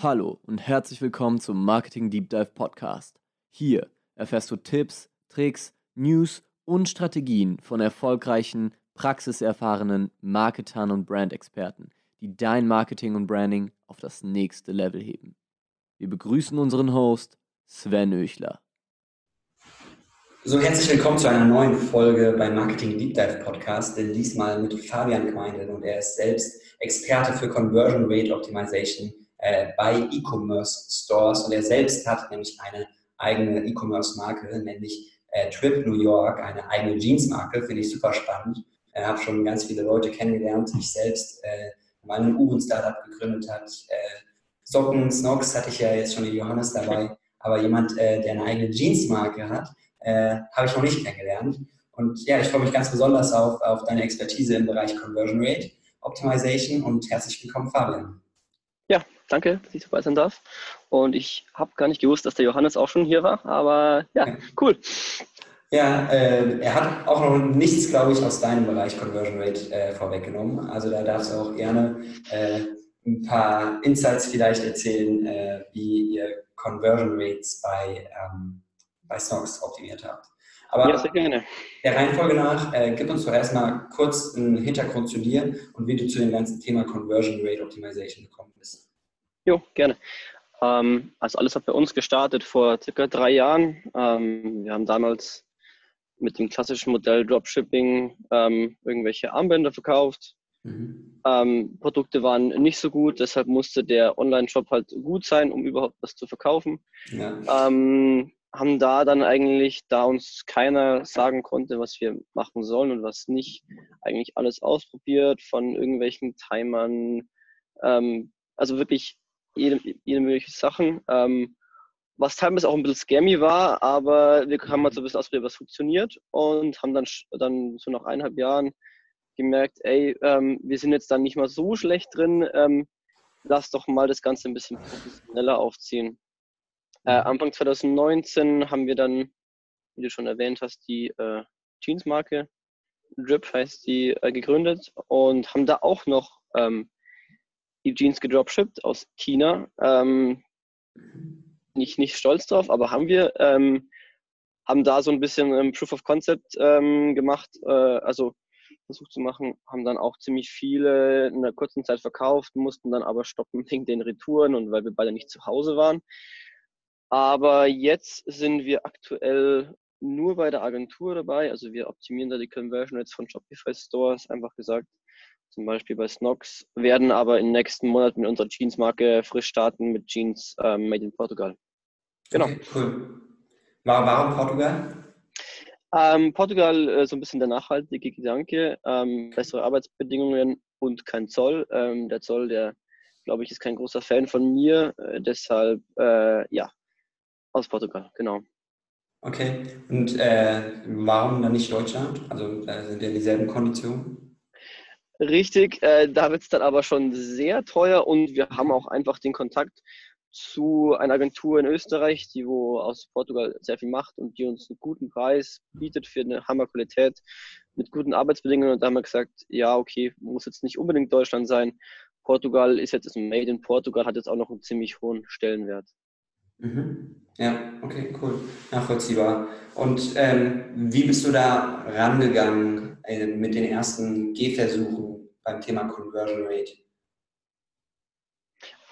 Hallo und herzlich willkommen zum Marketing Deep Dive Podcast. Hier erfährst du Tipps, Tricks, News und Strategien von erfolgreichen, praxiserfahrenen Marketern und Brandexperten, die dein Marketing und Branding auf das nächste Level heben. Wir begrüßen unseren Host Sven Öchler. So, herzlich willkommen zu einer neuen Folge beim Marketing Deep Dive Podcast, denn diesmal mit Fabian Queindl und er ist selbst Experte für Conversion Rate Optimization äh, bei E-Commerce Stores und er selbst hat nämlich eine eigene E-Commerce-Marke, nämlich äh, Trip New York, eine eigene Jeans-Marke, finde ich super spannend. Ich habe schon ganz viele Leute kennengelernt. Ich selbst äh, ein Uhren-Startup gegründet hat. Äh, Socken, Snox hatte ich ja jetzt schon den Johannes dabei. Aber jemand, äh, der eine eigene Jeans-Marke hat, äh, habe ich noch nicht kennengelernt. Und ja, ich freue mich ganz besonders auf, auf deine Expertise im Bereich Conversion Rate Optimization und herzlich willkommen, Fabian. Danke, dass ich dabei sein darf. Und ich habe gar nicht gewusst, dass der Johannes auch schon hier war, aber ja, cool. Ja, äh, er hat auch noch nichts, glaube ich, aus deinem Bereich Conversion Rate äh, vorweggenommen. Also da darfst du auch gerne äh, ein paar Insights vielleicht erzählen, äh, wie ihr Conversion Rates bei, ähm, bei Snox optimiert habt. Aber ja, sehr gerne. der Reihenfolge nach, äh, gib uns doch erstmal kurz einen Hintergrund zu dir und wie du zu dem ganzen Thema Conversion Rate Optimization gekommen bist. Jo, gerne. Ähm, also alles hat bei uns gestartet vor circa drei Jahren. Ähm, wir haben damals mit dem klassischen Modell Dropshipping ähm, irgendwelche Armbänder verkauft. Mhm. Ähm, Produkte waren nicht so gut, deshalb musste der Online-Shop halt gut sein, um überhaupt was zu verkaufen. Ja. Ähm, haben da dann eigentlich, da uns keiner sagen konnte, was wir machen sollen und was nicht, eigentlich alles ausprobiert, von irgendwelchen Timern, ähm, also wirklich jede, jede mögliche Sachen, ähm, was teilweise auch ein bisschen scammy war, aber wir haben halt so ein bisschen ausprobiert, was funktioniert und haben dann, dann so nach eineinhalb Jahren gemerkt, ey, ähm, wir sind jetzt dann nicht mal so schlecht drin, ähm, lass doch mal das Ganze ein bisschen professioneller aufziehen. Äh, Anfang 2019 haben wir dann, wie du schon erwähnt hast, die äh, Jeans-Marke, Drip heißt die, äh, gegründet und haben da auch noch ähm, die Jeans gedropshipped aus China. Ähm, nicht, nicht stolz drauf, aber haben wir. Ähm, haben da so ein bisschen ähm, Proof of Concept ähm, gemacht, äh, also versucht zu machen, haben dann auch ziemlich viele in einer kurzen Zeit verkauft, mussten dann aber stoppen wegen den Retouren und weil wir beide nicht zu Hause waren. Aber jetzt sind wir aktuell nur bei der Agentur dabei. Also wir optimieren da die Conversion Rates von Shopify Stores, einfach gesagt. Zum Beispiel bei Snox, werden aber in den nächsten Monaten mit unserer Jeans-Marke frisch starten mit Jeans ähm, made in Portugal. Genau. Okay, cool. Warum Portugal? Ähm, Portugal, äh, so ein bisschen der nachhaltige Gedanke, ähm, bessere Arbeitsbedingungen und kein Zoll. Ähm, der Zoll, der, glaube ich, ist kein großer Fan von mir. Äh, deshalb, äh, ja, aus Portugal, genau. Okay. Und äh, warum dann nicht Deutschland? Also da sind ja dieselben Konditionen. Richtig, äh, da wird es dann aber schon sehr teuer und wir haben auch einfach den Kontakt zu einer Agentur in Österreich, die wo aus Portugal sehr viel macht und die uns einen guten Preis bietet für eine Hammerqualität mit guten Arbeitsbedingungen. Und da haben wir gesagt, ja, okay, muss jetzt nicht unbedingt Deutschland sein. Portugal ist jetzt ein Made in Portugal, hat jetzt auch noch einen ziemlich hohen Stellenwert. Mhm. Ja, okay, cool. Nachvollziehbar. Und ähm, wie bist du da rangegangen äh, mit den ersten Gehversuchen beim Thema Conversion Rate?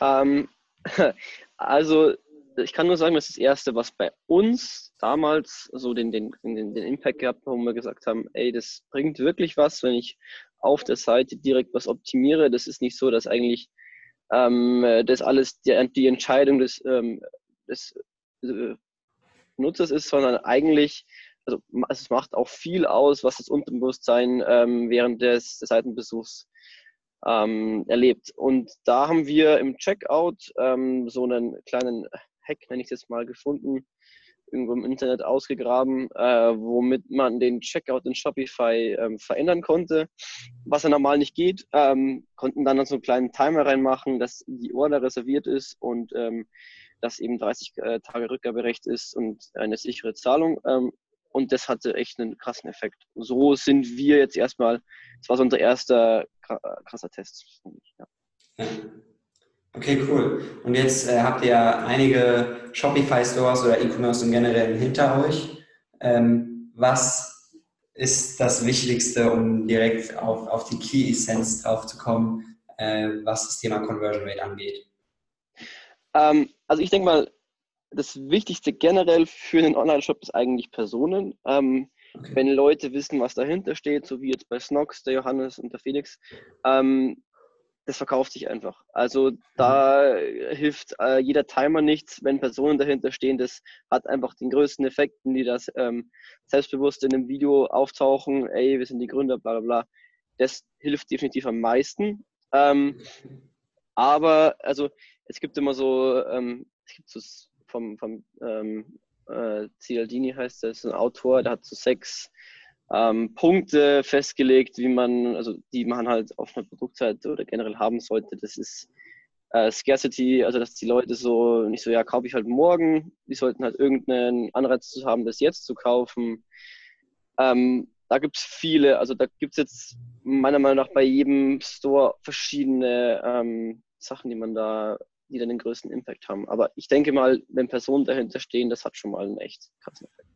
Ähm, also, ich kann nur sagen, das ist das Erste, was bei uns damals so den, den, den, den Impact gehabt hat, wo wir gesagt haben, ey, das bringt wirklich was, wenn ich auf der Seite direkt was optimiere. Das ist nicht so, dass eigentlich ähm, das alles die, die Entscheidung des ähm, des äh, Nutzers ist, sondern eigentlich, also es macht auch viel aus, was das Unterbewusstsein ähm, während des, des Seitenbesuchs ähm, erlebt. Und da haben wir im Checkout ähm, so einen kleinen Hack, nenne ich es jetzt mal, gefunden, irgendwo im Internet ausgegraben, äh, womit man den Checkout in Shopify ähm, verändern konnte. Was ja normal nicht geht, ähm, konnten dann so einen kleinen Timer reinmachen, dass die Order reserviert ist und ähm, dass eben 30 äh, Tage Rückgaberecht ist und eine sichere Zahlung. Und das hatte echt einen krassen Effekt. So sind wir jetzt erstmal, das war so unser erster krasser Test. Ja. Okay, cool. Und jetzt äh, habt ihr einige Shopify-Stores oder E-Commerce im Generellen hinter euch. Ähm, was ist das Wichtigste, um direkt auf, auf die Key Essence drauf zu kommen, äh, was das Thema Conversion Rate angeht? Ähm, also ich denke mal, das Wichtigste generell für einen Online-Shop ist eigentlich Personen. Ähm, okay. Wenn Leute wissen, was dahinter steht, so wie jetzt bei Snox, der Johannes und der Felix, ähm, das verkauft sich einfach. Also da hilft äh, jeder Timer nichts, wenn Personen dahinter stehen. Das hat einfach den größten Effekt, die das ähm, selbstbewusst in einem Video auftauchen, ey, wir sind die Gründer, bla bla bla. Das hilft definitiv am meisten. Ähm, aber also es gibt immer so, ähm, es gibt so vom, vom ähm, äh, Cialdini heißt das, ein Autor, der hat so sechs ähm, Punkte festgelegt, wie man, also die man halt auf einer Produktseite oder generell haben sollte. Das ist äh, Scarcity, also dass die Leute so nicht so, ja, kaufe ich halt morgen. Die sollten halt irgendeinen Anreiz zu haben, das jetzt zu kaufen. Ähm, da gibt es viele, also da gibt es jetzt meiner Meinung nach bei jedem Store verschiedene ähm, Sachen, die man da, die dann den größten Impact haben. Aber ich denke mal, wenn Personen dahinter stehen, das hat schon mal einen echt krassen Effekt.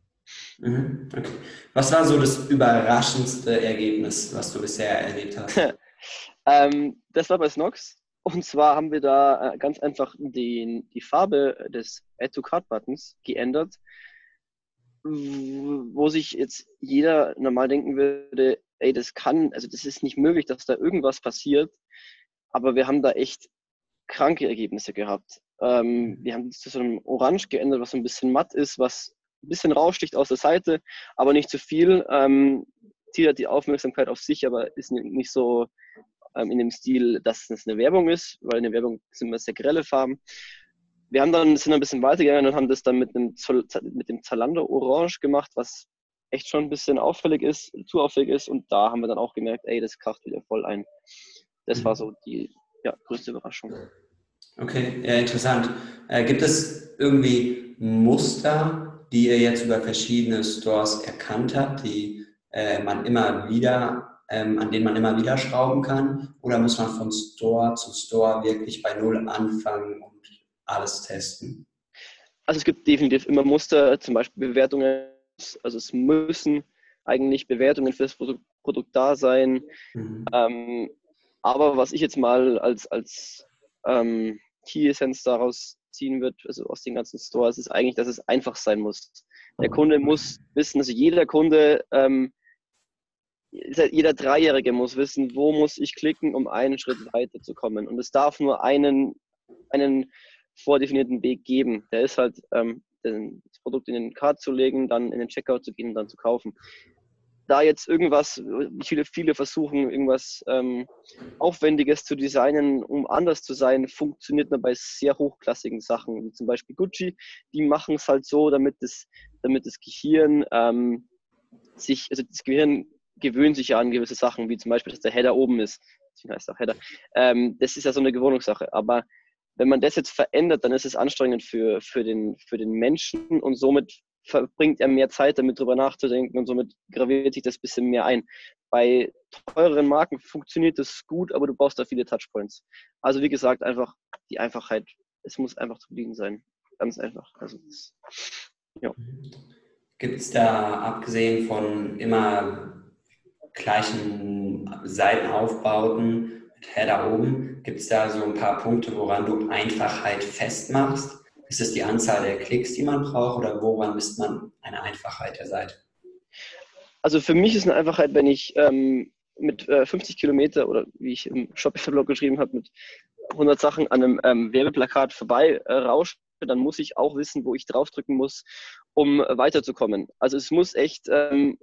Mhm, okay. Was war so das überraschendste Ergebnis, was du bisher erlebt hast? ähm, das war bei Snox. Und zwar haben wir da äh, ganz einfach den, die Farbe des Add-to-Card-Buttons geändert, wo sich jetzt jeder normal denken würde, ey, das kann, also das ist nicht möglich, dass da irgendwas passiert. Aber wir haben da echt kranke Ergebnisse gehabt. Ähm, wir haben das zu so einem Orange geändert, was so ein bisschen matt ist, was ein bisschen raussticht aus der Seite, aber nicht zu viel. Ähm, zieht halt die Aufmerksamkeit auf sich, aber ist nicht so ähm, in dem Stil, dass es eine Werbung ist, weil in der Werbung sind immer sehr grelle Farben. Wir haben dann, sind ein bisschen weitergegangen und haben das dann mit, einem, mit dem Zalando Orange gemacht, was echt schon ein bisschen auffällig ist, zu auffällig ist. Und da haben wir dann auch gemerkt, ey, das kracht wieder voll ein. Das war mhm. so die ja, größte Überraschung. Okay, ja, interessant. Äh, gibt es irgendwie Muster, die ihr jetzt über verschiedene Stores erkannt habt, die äh, man immer wieder, ähm, an denen man immer wieder schrauben kann? Oder muss man von Store zu Store wirklich bei Null anfangen und alles testen? Also es gibt definitiv immer Muster, zum Beispiel Bewertungen. Also es müssen eigentlich Bewertungen für das Produkt, Produkt da sein. Mhm. Ähm, aber was ich jetzt mal als, als ähm, Key Essence daraus ziehen wird, also aus den ganzen Stores, ist eigentlich, dass es einfach sein muss. Der Kunde muss wissen, also jeder Kunde, ähm, jeder Dreijährige muss wissen, wo muss ich klicken, um einen Schritt weiterzukommen. Und es darf nur einen, einen vordefinierten Weg geben. Der ist halt, ähm, das Produkt in den Card zu legen, dann in den Checkout zu gehen und dann zu kaufen da jetzt irgendwas, viele, viele versuchen, irgendwas ähm, Aufwendiges zu designen, um anders zu sein, funktioniert nur bei sehr hochklassigen Sachen, wie zum Beispiel Gucci. Die machen es halt so, damit das, damit das Gehirn ähm, sich, also das Gehirn gewöhnt sich ja an gewisse Sachen, wie zum Beispiel, dass der Header oben ist. Deswegen heißt auch Header. Ähm, das ist ja so eine Gewohnungssache. Aber wenn man das jetzt verändert, dann ist es anstrengend für, für, den, für den Menschen und somit verbringt er mehr Zeit damit, drüber nachzudenken und somit graviert sich das ein bisschen mehr ein. Bei teureren Marken funktioniert das gut, aber du brauchst da viele Touchpoints. Also wie gesagt, einfach die Einfachheit. Es muss einfach zu bedienen sein. Ganz einfach. Also ja. Gibt es da, abgesehen von immer gleichen Seitenaufbauten mit Header oben, gibt es da so ein paar Punkte, woran du Einfachheit festmachst? Ist es die Anzahl der Klicks, die man braucht oder woran misst man eine Einfachheit der Seite? Also für mich ist eine Einfachheit, wenn ich ähm, mit äh, 50 Kilometer oder wie ich im Shopify-Blog geschrieben habe, mit 100 Sachen an einem ähm, Werbeplakat vorbei äh, rausche, dann muss ich auch wissen, wo ich draufdrücken muss, um weiterzukommen. Also es muss echt ähm,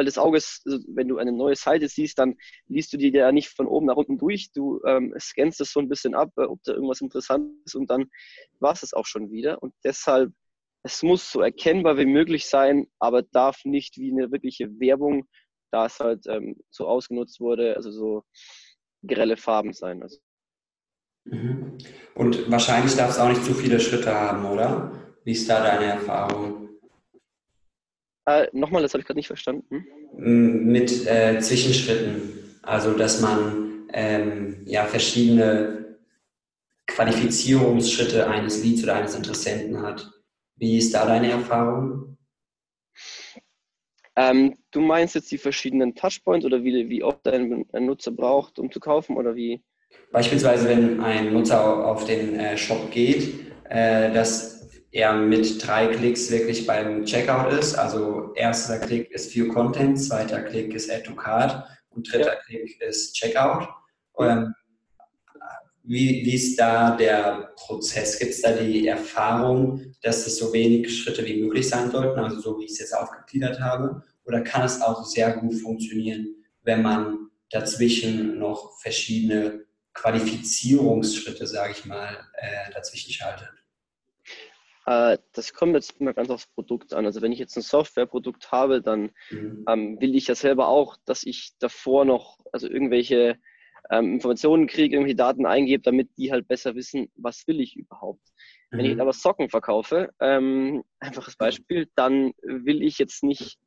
weil das Auge ist, also wenn du eine neue Seite siehst, dann liest du die ja nicht von oben nach unten durch. Du ähm, scannst das so ein bisschen ab, äh, ob da irgendwas interessant ist und dann war es auch schon wieder. Und deshalb, es muss so erkennbar wie möglich sein, aber darf nicht wie eine wirkliche Werbung, da es halt ähm, so ausgenutzt wurde, also so grelle Farben sein. Also. Mhm. Und wahrscheinlich darf es auch nicht zu viele Schritte haben, oder? Wie ist da deine Erfahrung? Äh, Nochmal, das habe ich gerade nicht verstanden. Mit äh, Zwischenschritten. Also, dass man ähm, ja verschiedene Qualifizierungsschritte eines Leads oder eines Interessenten hat. Wie ist da deine Erfahrung? Ähm, du meinst jetzt die verschiedenen Touchpoints oder wie, wie oft ein, ein, Nutzer braucht, um zu kaufen oder wie? Beispielsweise, wenn ein Nutzer auf den äh, Shop geht, äh, dass er mit drei Klicks wirklich beim Checkout ist. Also erster Klick ist View Content, zweiter Klick ist Add to Card und dritter ja. Klick ist Checkout. Ähm, wie, wie ist da der Prozess? Gibt es da die Erfahrung, dass es so wenig Schritte wie möglich sein sollten, also so wie ich es jetzt aufgegliedert habe? Oder kann es auch sehr gut funktionieren, wenn man dazwischen noch verschiedene Qualifizierungsschritte, sage ich mal, äh, dazwischen schaltet? Äh, das kommt jetzt immer ganz aufs Produkt an. Also wenn ich jetzt ein Softwareprodukt habe, dann mhm. ähm, will ich ja selber auch, dass ich davor noch also irgendwelche ähm, Informationen kriege, irgendwelche Daten eingebe, damit die halt besser wissen, was will ich überhaupt. Mhm. Wenn ich mhm. aber Socken verkaufe, ähm, einfaches Beispiel, dann will ich jetzt nicht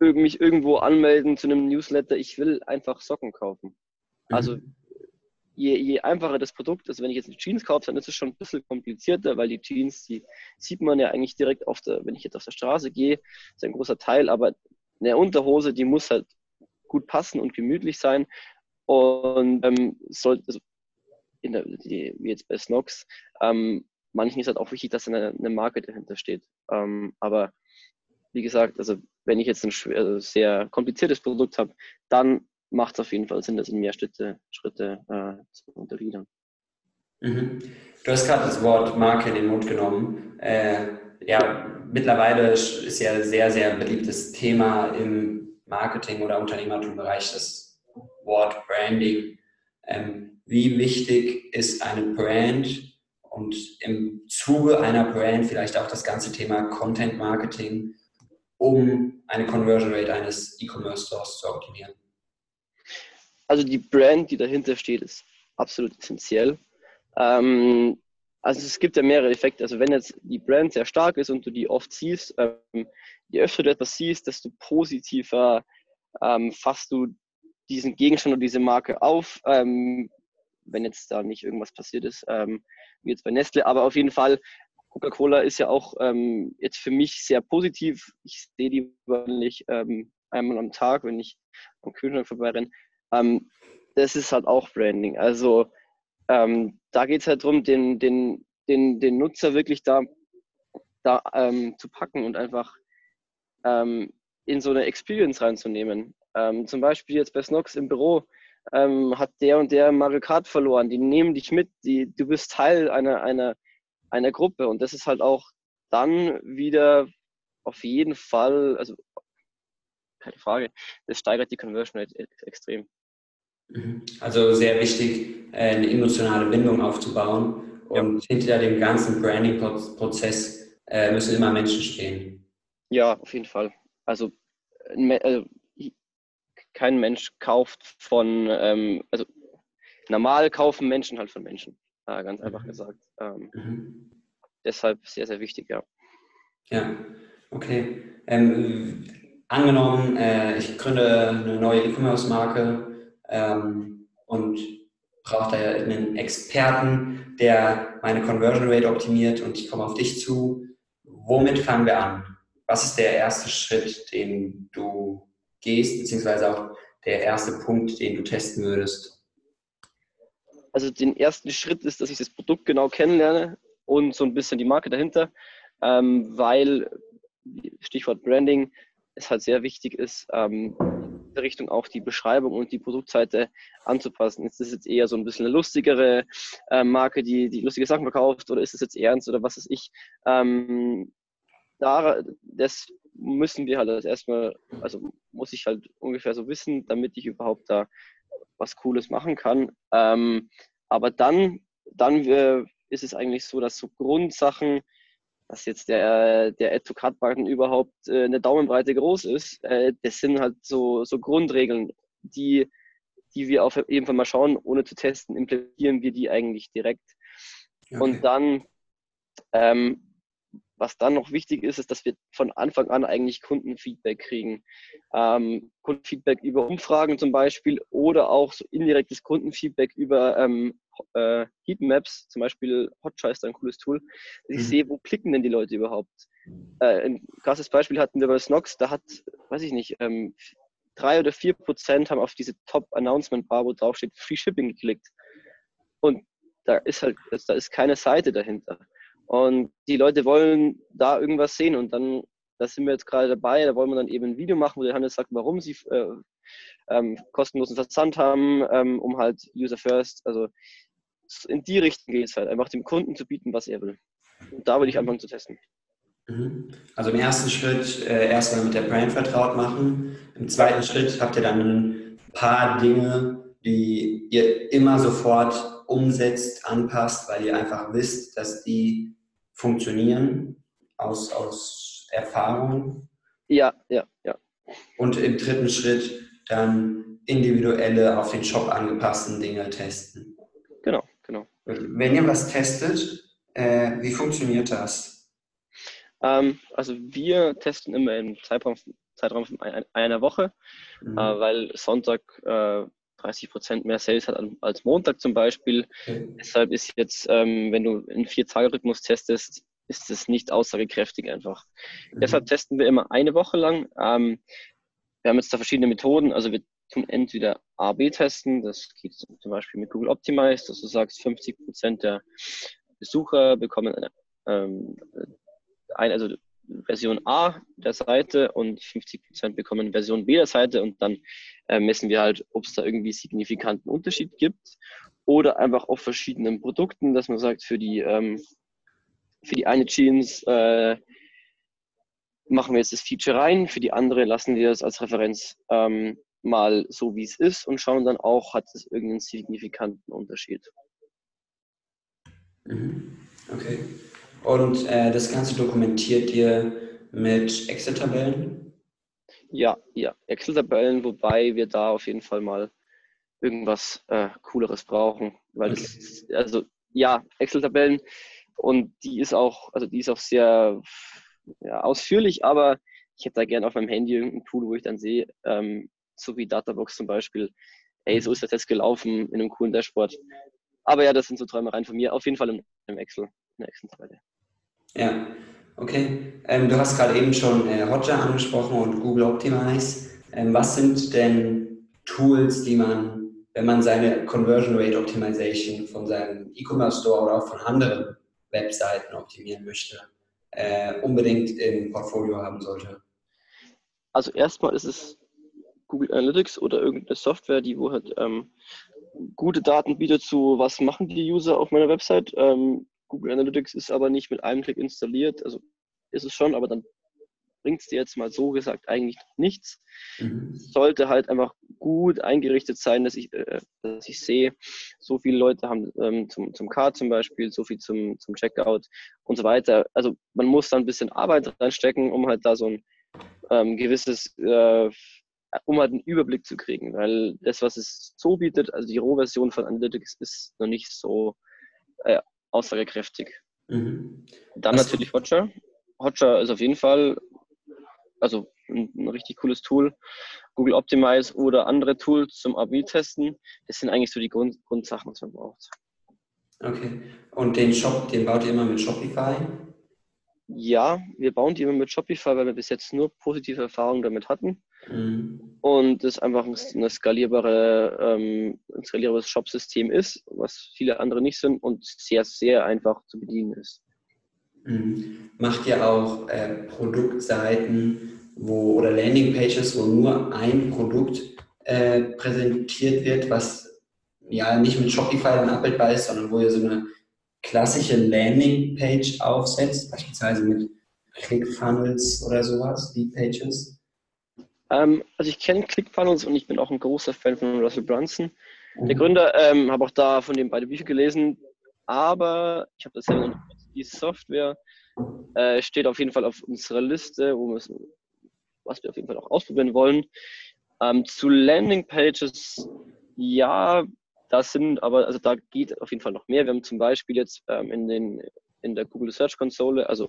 mich irgendwo anmelden zu einem Newsletter. Ich will einfach Socken kaufen. Also mhm je, je einfacher das Produkt ist, wenn ich jetzt eine Jeans kaufe, dann ist es schon ein bisschen komplizierter, weil die Jeans, die sieht man ja eigentlich direkt auf der, wenn ich jetzt auf der Straße gehe, ist ein großer Teil, aber eine Unterhose, die muss halt gut passen und gemütlich sein und ähm, sollte, also in der, die, wie jetzt bei Snox, ähm, manchen ist halt auch wichtig, dass eine, eine Marke dahinter steht. Ähm, aber wie gesagt, also wenn ich jetzt ein sehr kompliziertes Produkt habe, dann macht es auf jeden Fall Sinn, das in mehr Schritte, Schritte äh, zu untergliedern. Mhm. Du hast gerade das Wort Marke in den Mund genommen. Äh, ja, mittlerweile ist ja ein sehr, sehr beliebtes Thema im Marketing- oder Unternehmertumbereich das Wort Branding. Ähm, wie wichtig ist eine Brand und im Zuge einer Brand vielleicht auch das ganze Thema Content Marketing, um eine Conversion Rate eines E-Commerce Stores zu optimieren? Also die Brand, die dahinter steht, ist absolut essentiell. Ähm, also es gibt ja mehrere Effekte. Also wenn jetzt die Brand sehr stark ist und du die oft siehst, ähm, je öfter du etwas siehst, desto positiver ähm, fasst du diesen Gegenstand oder diese Marke auf. Ähm, wenn jetzt da nicht irgendwas passiert ist, ähm, wie jetzt bei Nestle. Aber auf jeden Fall, Coca-Cola ist ja auch ähm, jetzt für mich sehr positiv. Ich sehe die wahrscheinlich einmal am Tag, wenn ich am Kühlschrank vorbeirenne. Ähm, das ist halt auch Branding. Also ähm, da geht es halt darum, den, den, den, den Nutzer wirklich da, da ähm, zu packen und einfach ähm, in so eine Experience reinzunehmen. Ähm, zum Beispiel jetzt bei Snox im Büro ähm, hat der und der Mario Kart verloren. Die nehmen dich mit, die, du bist Teil einer, einer, einer Gruppe und das ist halt auch dann wieder auf jeden Fall, also keine Frage, das steigert die Conversion Rate extrem. Mhm. Also sehr wichtig, äh, eine emotionale Bindung aufzubauen. Und ja. hinter dem ganzen Branding-Prozess äh, müssen immer Menschen stehen. Ja, auf jeden Fall. Also, also kein Mensch kauft von, ähm, also normal kaufen Menschen halt von Menschen, äh, ganz einfach mhm. gesagt. Ähm, mhm. Deshalb sehr, sehr wichtig, ja. Ja, okay. Ähm, angenommen, äh, ich gründe eine neue E-Commerce-Marke ähm, und brauche da einen Experten, der meine Conversion Rate optimiert und ich komme auf dich zu. Womit fangen wir an? Was ist der erste Schritt, den du gehst, beziehungsweise auch der erste Punkt, den du testen würdest? Also den ersten Schritt ist, dass ich das Produkt genau kennenlerne und so ein bisschen die Marke dahinter, ähm, weil Stichwort Branding es halt sehr wichtig ist, ähm, Richtung auch die Beschreibung und die Produktseite anzupassen. Ist das jetzt eher so ein bisschen eine lustigere äh, Marke, die, die lustige Sachen verkauft oder ist es jetzt ernst oder was ist ich? Ähm, da, das müssen wir halt erstmal, also muss ich halt ungefähr so wissen, damit ich überhaupt da was Cooles machen kann. Ähm, aber dann, dann äh, ist es eigentlich so, dass so Grundsachen, dass jetzt der, der Add-to-Cut-Button überhaupt äh, eine Daumenbreite groß ist, äh, das sind halt so, so Grundregeln, die, die wir auf jeden Fall mal schauen, ohne zu testen, implementieren wir die eigentlich direkt. Okay. Und dann, ähm, was dann noch wichtig ist, ist, dass wir von Anfang an eigentlich Kundenfeedback kriegen. Ähm, Kundenfeedback über Umfragen zum Beispiel oder auch so indirektes Kundenfeedback über ähm, äh, Heatmaps, zum Beispiel Hotjar ist ein cooles Tool, ich mhm. sehe, wo klicken denn die Leute überhaupt. Äh, ein krasses Beispiel hatten wir bei Snox, da hat, weiß ich nicht, ähm, drei oder vier Prozent haben auf diese Top-Announcement-Bar, wo draufsteht Free Shipping geklickt. Und da ist halt, da ist keine Seite dahinter. Und die Leute wollen da irgendwas sehen und dann, da sind wir jetzt gerade dabei, da wollen wir dann eben ein Video machen, wo der Handel sagt, warum sie äh, ähm, kostenlosen Versand haben, ähm, um halt User First, also in die Richtung geht es halt, einfach dem Kunden zu bieten, was er will. Und da würde ich anfangen zu testen. Mhm. Also im ersten Schritt äh, erstmal mit der Brand vertraut machen. Im zweiten Schritt habt ihr dann ein paar Dinge, die ihr immer sofort umsetzt, anpasst, weil ihr einfach wisst, dass die funktionieren aus, aus Erfahrung. Ja, ja, ja. Und im dritten Schritt dann individuelle, auf den Shop angepassten Dinge testen. Genau, genau. Wenn ihr was testet, äh, wie funktioniert das? Ähm, also wir testen immer im Zeitraum, Zeitraum von einer Woche, mhm. äh, weil Sonntag äh, 30 Prozent mehr Sales hat als Montag zum Beispiel. Deshalb ist jetzt, ähm, wenn du in Vier-Tage-Rhythmus testest, ist es nicht aussagekräftig einfach. Mhm. Deshalb testen wir immer eine Woche lang. Ähm, wir haben jetzt da verschiedene Methoden. Also wir tun entweder A-B testen, das geht zum Beispiel mit Google Optimize, dass du sagst, 50 Prozent der Besucher bekommen eine, ähm, ein, also Version A der Seite und 50 Prozent bekommen Version B der Seite und dann äh, messen wir halt, ob es da irgendwie signifikanten Unterschied gibt oder einfach auf verschiedenen Produkten, dass man sagt, für die, ähm, für die eine Jeans äh, machen wir jetzt das Feature rein, für die andere lassen wir es als Referenz ähm, mal so, wie es ist und schauen dann auch, hat es irgendeinen signifikanten Unterschied. Mhm. Okay. Und äh, das Ganze dokumentiert ihr mit Excel-Tabellen? Ja, ja, Excel-Tabellen, wobei wir da auf jeden Fall mal irgendwas äh, Cooleres brauchen. Weil okay. das, also ja, Excel-Tabellen und die ist auch, also die ist auch sehr ja, ausführlich, aber ich hätte da gerne auf meinem Handy irgendein Tool, wo ich dann sehe, ähm, so wie Databox zum Beispiel, ey, so ist das jetzt gelaufen in einem coolen Dashboard. Aber ja, das sind so Träumereien von mir. Auf jeden Fall im Excel, in der Excel-Tabelle. Ja, okay. Ähm, du hast gerade eben schon äh, Hotjar angesprochen und Google Optimize. Ähm, was sind denn Tools, die man, wenn man seine Conversion Rate Optimization von seinem E-Commerce Store oder auch von anderen Webseiten optimieren möchte, äh, unbedingt im Portfolio haben sollte? Also erstmal ist es Google Analytics oder irgendeine Software, die wo halt ähm, gute Daten bietet zu, was machen die User auf meiner Website. Ähm, Google Analytics ist aber nicht mit einem Klick installiert. Also ist es schon, aber dann bringt es dir jetzt mal so gesagt eigentlich nichts. Mhm. Sollte halt einfach gut eingerichtet sein, dass ich, äh, dass ich sehe, so viele Leute haben ähm, zum, zum Card zum Beispiel, so viel zum, zum Checkout und so weiter. Also man muss da ein bisschen Arbeit reinstecken, um halt da so ein ähm, gewisses, äh, um halt einen Überblick zu kriegen, weil das, was es so bietet, also die Rohversion von Analytics ist noch nicht so äh, aussagekräftig. Mhm. Dann Was natürlich Hotjar. Hotjar ist auf jeden Fall also ein, ein, richtig cooles Tool. Google Optimize oder andere Tools zum AB-Testen. Das sind eigentlich so die Grund, Grundsachen, was man braucht. Okay. Und den Shop, den baut ihr immer mit Shopify? Ja, wir bauen die immer mit Shopify, weil wir bis jetzt nur positive Erfahrungen damit hatten. Mhm. Und es einfach eine skalierbare, ähm, ein skalierbares Shop-System ist, was viele andere nicht sind und sehr, sehr einfach zu bedienen ist. Mhm. Macht ihr auch äh, Produktseiten wo, oder Landingpages, wo nur ein Produkt äh, präsentiert wird, was ja nicht mit Shopify dann abbildbar ist, sondern wo ihr so eine klassische Landingpage aufsetzt, beispielsweise mit ClickFunnels oder sowas, Lead-Pages? Ähm, also ich kenne ClickFunnels und ich bin auch ein großer Fan von Russell Brunson. Mhm. Der Gründer, ähm, habe auch da von dem beide Bücher gelesen, aber ich habe das selber noch die Software äh, steht auf jeden Fall auf unserer Liste, wo was wir auf jeden Fall auch ausprobieren wollen. Ähm, zu Landingpages, ja, das sind aber, also da geht auf jeden Fall noch mehr. Wir haben zum Beispiel jetzt ähm, in den in der Google Search Konsole, also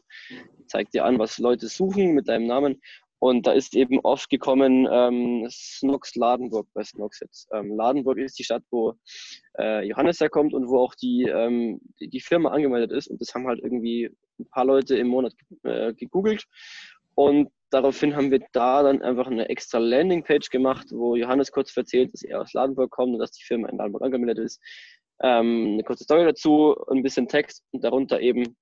zeigt dir an, was Leute suchen mit deinem Namen. Und da ist eben oft gekommen ähm, Snox Ladenburg bei Snox jetzt. Ähm, Ladenburg ist die Stadt, wo äh, Johannes herkommt und wo auch die, ähm, die, die, Firma angemeldet ist. Und das haben halt irgendwie ein paar Leute im Monat äh, gegoogelt. Und daraufhin haben wir da dann einfach eine extra Landingpage gemacht, wo Johannes kurz erzählt, dass er aus Ladenburg kommt und dass die Firma in Ladenburg angemeldet ist. Ähm, eine kurze Story dazu, ein bisschen Text und darunter eben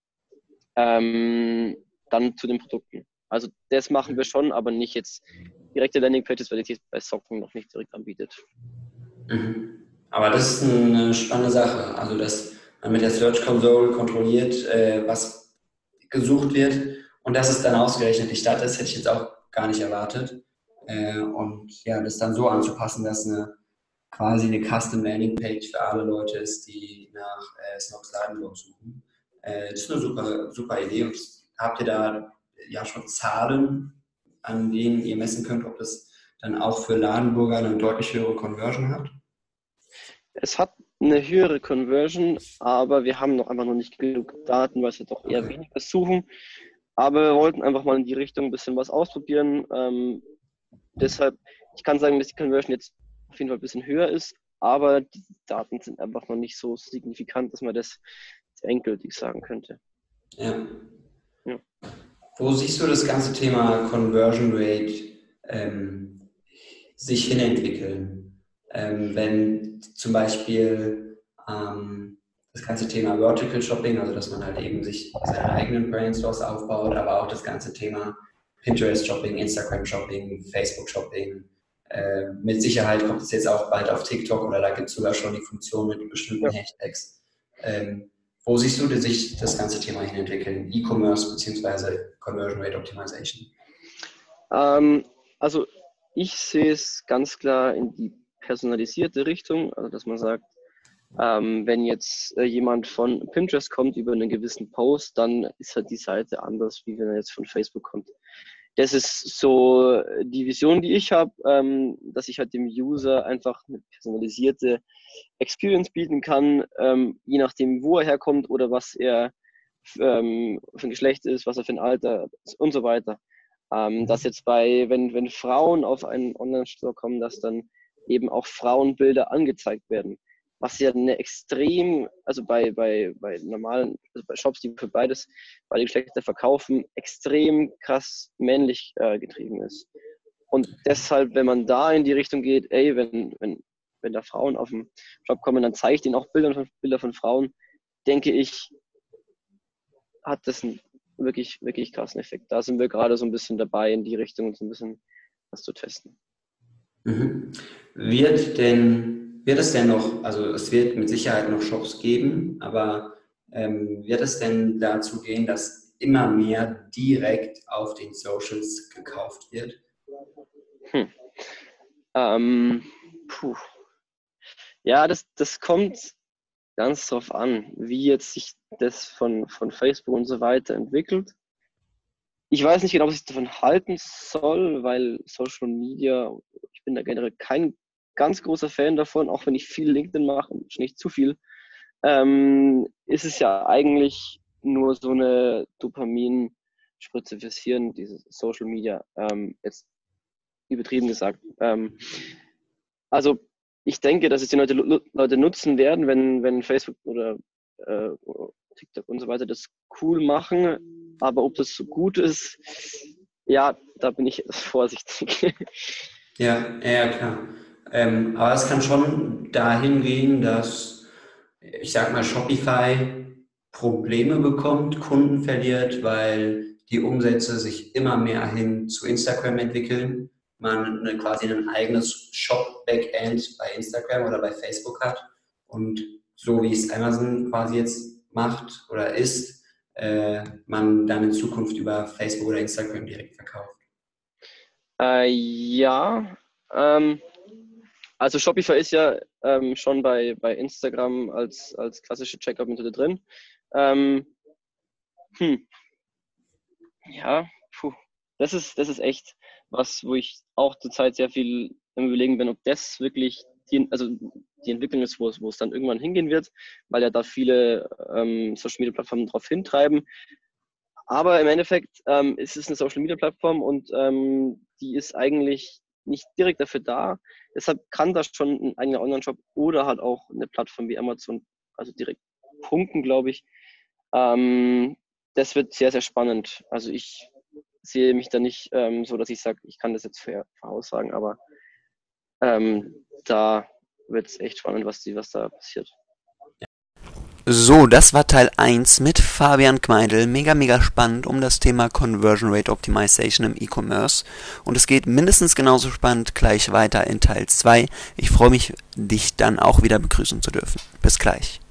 ähm, dann zu den Produkten. Also das machen wir schon, aber nicht jetzt direkte Landingpages, weil die bei Socken noch nicht direkt anbietet. Mhm. Aber das ist eine spannende Sache. Also dass man mit der Search Console kontrolliert, äh, was gesucht wird und dass es dann ausgerechnet die Stadt ist, hätte ich jetzt auch gar nicht erwartet. Äh, und ja, das dann so anzupassen, dass eine quasi eine Custom Landing Page für alle Leute ist, die nach äh, Snox Ladenburg suchen. Äh, das ist eine super, super Idee. Und habt ihr da ja schon Zahlen, an denen ihr messen könnt, ob das dann auch für Ladenburger eine deutlich höhere Conversion hat? Es hat eine höhere Conversion, aber wir haben noch einfach noch nicht genug Daten, weil wir doch eher okay. weniger suchen. Aber wir wollten einfach mal in die Richtung ein bisschen was ausprobieren. Ähm, deshalb, ich kann sagen, dass die Conversion jetzt auf jeden Fall ein bisschen höher ist, aber die Daten sind einfach noch nicht so signifikant, dass man das endgültig sagen könnte. Ja. ja. Wo siehst du das ganze Thema Conversion Rate ähm, sich hinentwickeln? Ähm, wenn zum Beispiel ähm, das ganze Thema Vertical Shopping, also dass man halt eben sich seine eigenen Brand Stores aufbaut, aber auch das ganze Thema Pinterest Shopping, Instagram Shopping, Facebook Shopping. Äh, mit Sicherheit kommt es jetzt auch bald auf TikTok oder da gibt es sogar schon die Funktion mit bestimmten ja. Hashtags. Ähm, wo siehst du sich das ganze Thema hin entwickeln? E-Commerce bzw. Conversion Rate Optimization? Ähm, also ich sehe es ganz klar in die personalisierte Richtung, also dass man sagt, ähm, wenn jetzt äh, jemand von Pinterest kommt über einen gewissen Post, dann ist halt die Seite anders, wie wenn er jetzt von Facebook kommt. Das ist so die Vision, die ich habe, ähm, dass ich halt dem User einfach eine personalisierte Experience bieten kann, ähm, je nachdem, wo er herkommt oder was er ähm, für ein Geschlecht ist, was er für ein Alter ist und so weiter. Ähm, mhm. dass jetzt bei, wenn, wenn Frauen auf einen Online-Store kommen, dass dann eben auch Frauenbilder angezeigt werden. Was ja eine extrem, also bei, bei, bei normalen, also bei Shops, die für beides, beide Geschlechter verkaufen, extrem krass männlich äh, getrieben ist. Und deshalb, wenn man da in die Richtung geht, ey, wenn, wenn wenn da Frauen auf den Shop kommen, dann zeige ich denen auch Bilder von, Bilder von Frauen, denke ich, hat das einen wirklich, wirklich krassen Effekt. Da sind wir gerade so ein bisschen dabei, in die Richtung so ein bisschen was zu testen. Mhm. Wird denn, wird es denn noch, also es wird mit Sicherheit noch Shops geben, aber ähm, wird es denn dazu gehen, dass immer mehr direkt auf den Socials gekauft wird? Hm. Ähm, puh. Ja, das, das kommt ganz drauf an, wie jetzt sich das von, von Facebook und so weiter entwickelt. Ich weiß nicht genau, was ich davon halten soll, weil Social Media, ich bin da generell kein ganz großer Fan davon, auch wenn ich viel LinkedIn mache, nicht zu viel, ähm, ist es ja eigentlich nur so eine Dopaminspritze fürs Hirn, dieses Social Media, ähm, jetzt übertrieben gesagt. Ähm, also ich denke, dass es die Leute, Leute nutzen werden, wenn, wenn Facebook oder äh, TikTok und so weiter das cool machen. Aber ob das so gut ist, ja, da bin ich vorsichtig. Ja, ja, klar. Ähm, aber es kann schon dahin gehen, dass, ich sag mal, Shopify Probleme bekommt, Kunden verliert, weil die Umsätze sich immer mehr hin zu Instagram entwickeln man eine, quasi ein eigenes Shop-Backend bei Instagram oder bei Facebook hat und so wie es Amazon quasi jetzt macht oder ist, äh, man dann in Zukunft über Facebook oder Instagram direkt verkauft. Äh, ja, ähm, also Shopify ist ja ähm, schon bei, bei Instagram als, als klassische Checkout-Methode drin. Ähm, hm. Ja, puh. Das ist, das ist echt was, wo ich auch zurzeit sehr viel im Überlegen bin, ob das wirklich die, also die Entwicklung ist, wo es, wo es dann irgendwann hingehen wird, weil ja da viele ähm, Social Media Plattformen darauf hintreiben. Aber im Endeffekt ähm, ist es eine Social Media Plattform und ähm, die ist eigentlich nicht direkt dafür da. Deshalb kann das schon ein eigener Online-Shop oder halt auch eine Plattform wie Amazon, also direkt punkten, glaube ich. Ähm, das wird sehr, sehr spannend. Also ich sehe mich da nicht ähm, so, dass ich sage, ich kann das jetzt voraussagen, aber ähm, da wird es echt spannend, was, die, was da passiert. So, das war Teil 1 mit Fabian Kmeidel. Mega, mega spannend um das Thema Conversion Rate Optimization im E-Commerce. Und es geht mindestens genauso spannend gleich weiter in Teil 2. Ich freue mich, dich dann auch wieder begrüßen zu dürfen. Bis gleich.